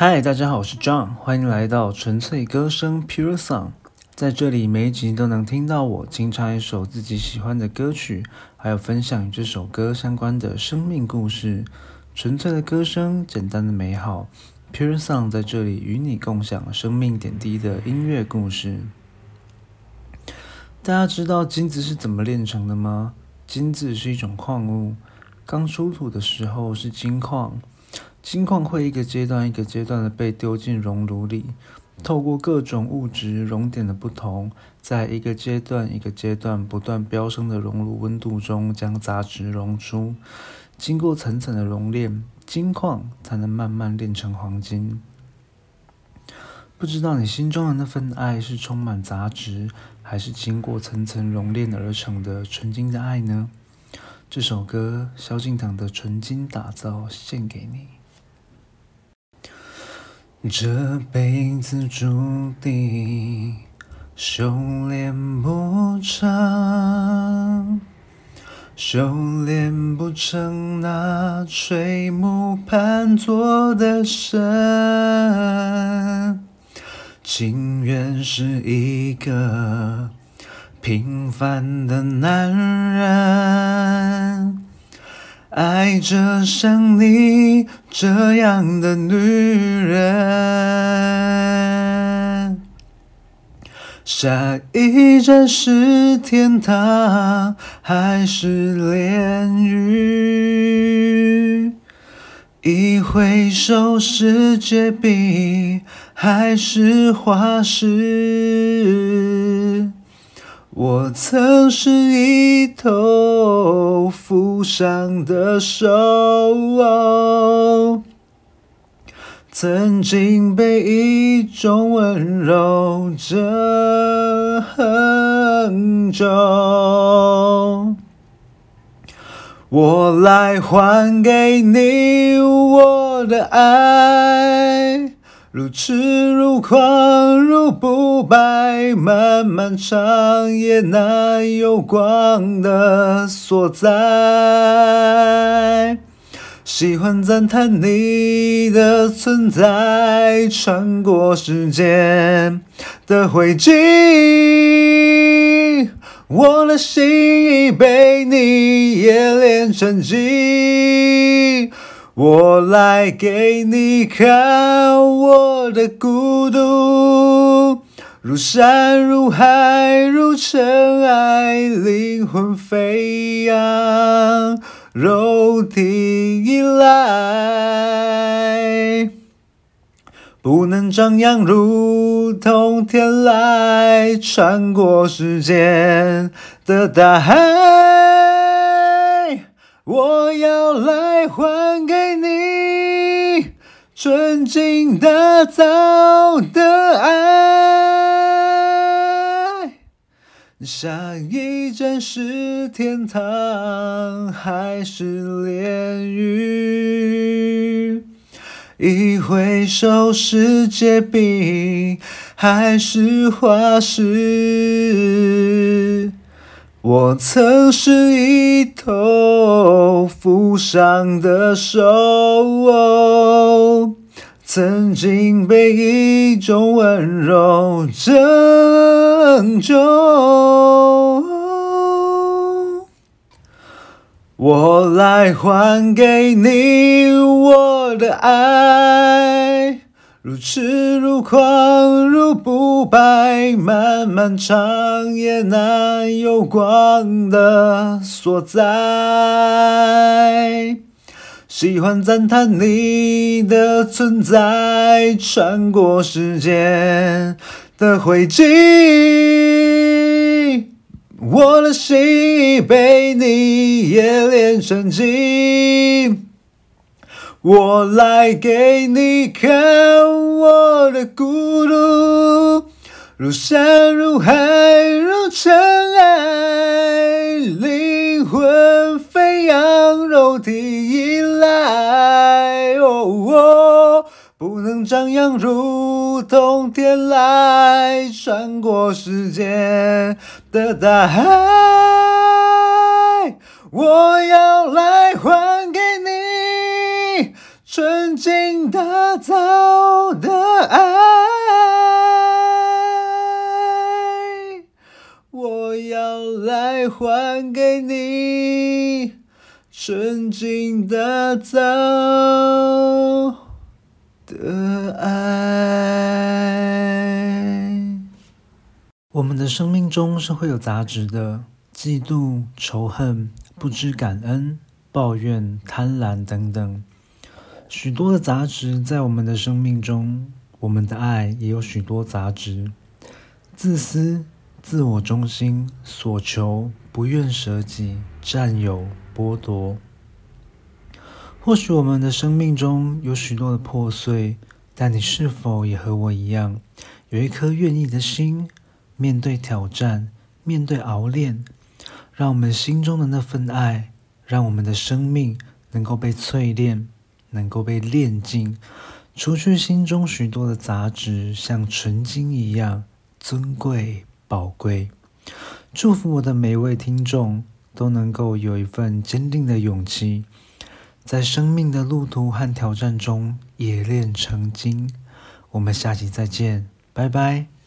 嗨，大家好，我是 John，欢迎来到纯粹歌声 Pure Song。在这里，每一集都能听到我清唱一首自己喜欢的歌曲，还有分享与这首歌相关的生命故事。纯粹的歌声，简单的美好，Pure Song 在这里与你共享生命点滴的音乐故事。大家知道金子是怎么炼成的吗？金子是一种矿物，刚出土的时候是金矿。金矿会一个阶段一个阶段的被丢进熔炉里，透过各种物质熔点的不同，在一个阶段一个阶段不断飙升的熔炉温度中，将杂质溶出。经过层层的熔炼，金矿才能慢慢炼成黄金。不知道你心中的那份爱是充满杂质，还是经过层层熔炼而成的纯金的爱呢？这首歌，萧敬腾的《纯金打造》献给你。这辈子注定修炼不成，修炼不成那垂暮盘坐的神，情愿是一个平凡的男人。爱着像你这样的女人，下一站是天堂还是炼狱？一回首是结冰还是化石？我曾是一头负伤的兽，曾经被一种温柔拯救。我来还给你我的爱。如痴如狂如不败，漫漫长夜难有光的所在。喜欢赞叹你的存在，穿过时间的灰烬，我的心已被你冶炼成金。我来给你看我的孤独，如山如海如尘埃，灵魂飞扬，肉体依赖，不能张扬，如同天籁，穿过时间的大海，我要来还给。纯净打造的爱，下一站是天堂还是炼狱？一回首是结冰还是化石？我曾是一头负伤的兽，曾经被一种温柔拯救。我来还给你我的爱。如痴如狂如不败，漫漫长夜难有光的所在。喜欢赞叹你的存在，穿过时间的灰烬，我的心已被你冶炼成金。我来给你看我的孤独，如山如海如尘埃，灵魂飞扬，肉体依赖。哦，不能张扬，如同天籁，穿过时间的大海。我要来还给你。纯净打造的爱，我要来还给你纯净打造的爱。我们的生命中是会有杂质的，嫉妒、仇恨、不知感恩、抱怨、贪婪等等。许多的杂质在我们的生命中。我们的爱也有许多杂质，自私、自我中心、所求、不愿舍己、占有、剥夺。或许我们的生命中有许多的破碎，但你是否也和我一样，有一颗愿意的心，面对挑战，面对熬炼，让我们心中的那份爱，让我们的生命能够被淬炼，能够被炼净。除去心中许多的杂质，像纯金一样尊贵宝贵。祝福我的每一位听众都能够有一份坚定的勇气，在生命的路途和挑战中冶炼成金。我们下期再见，拜拜。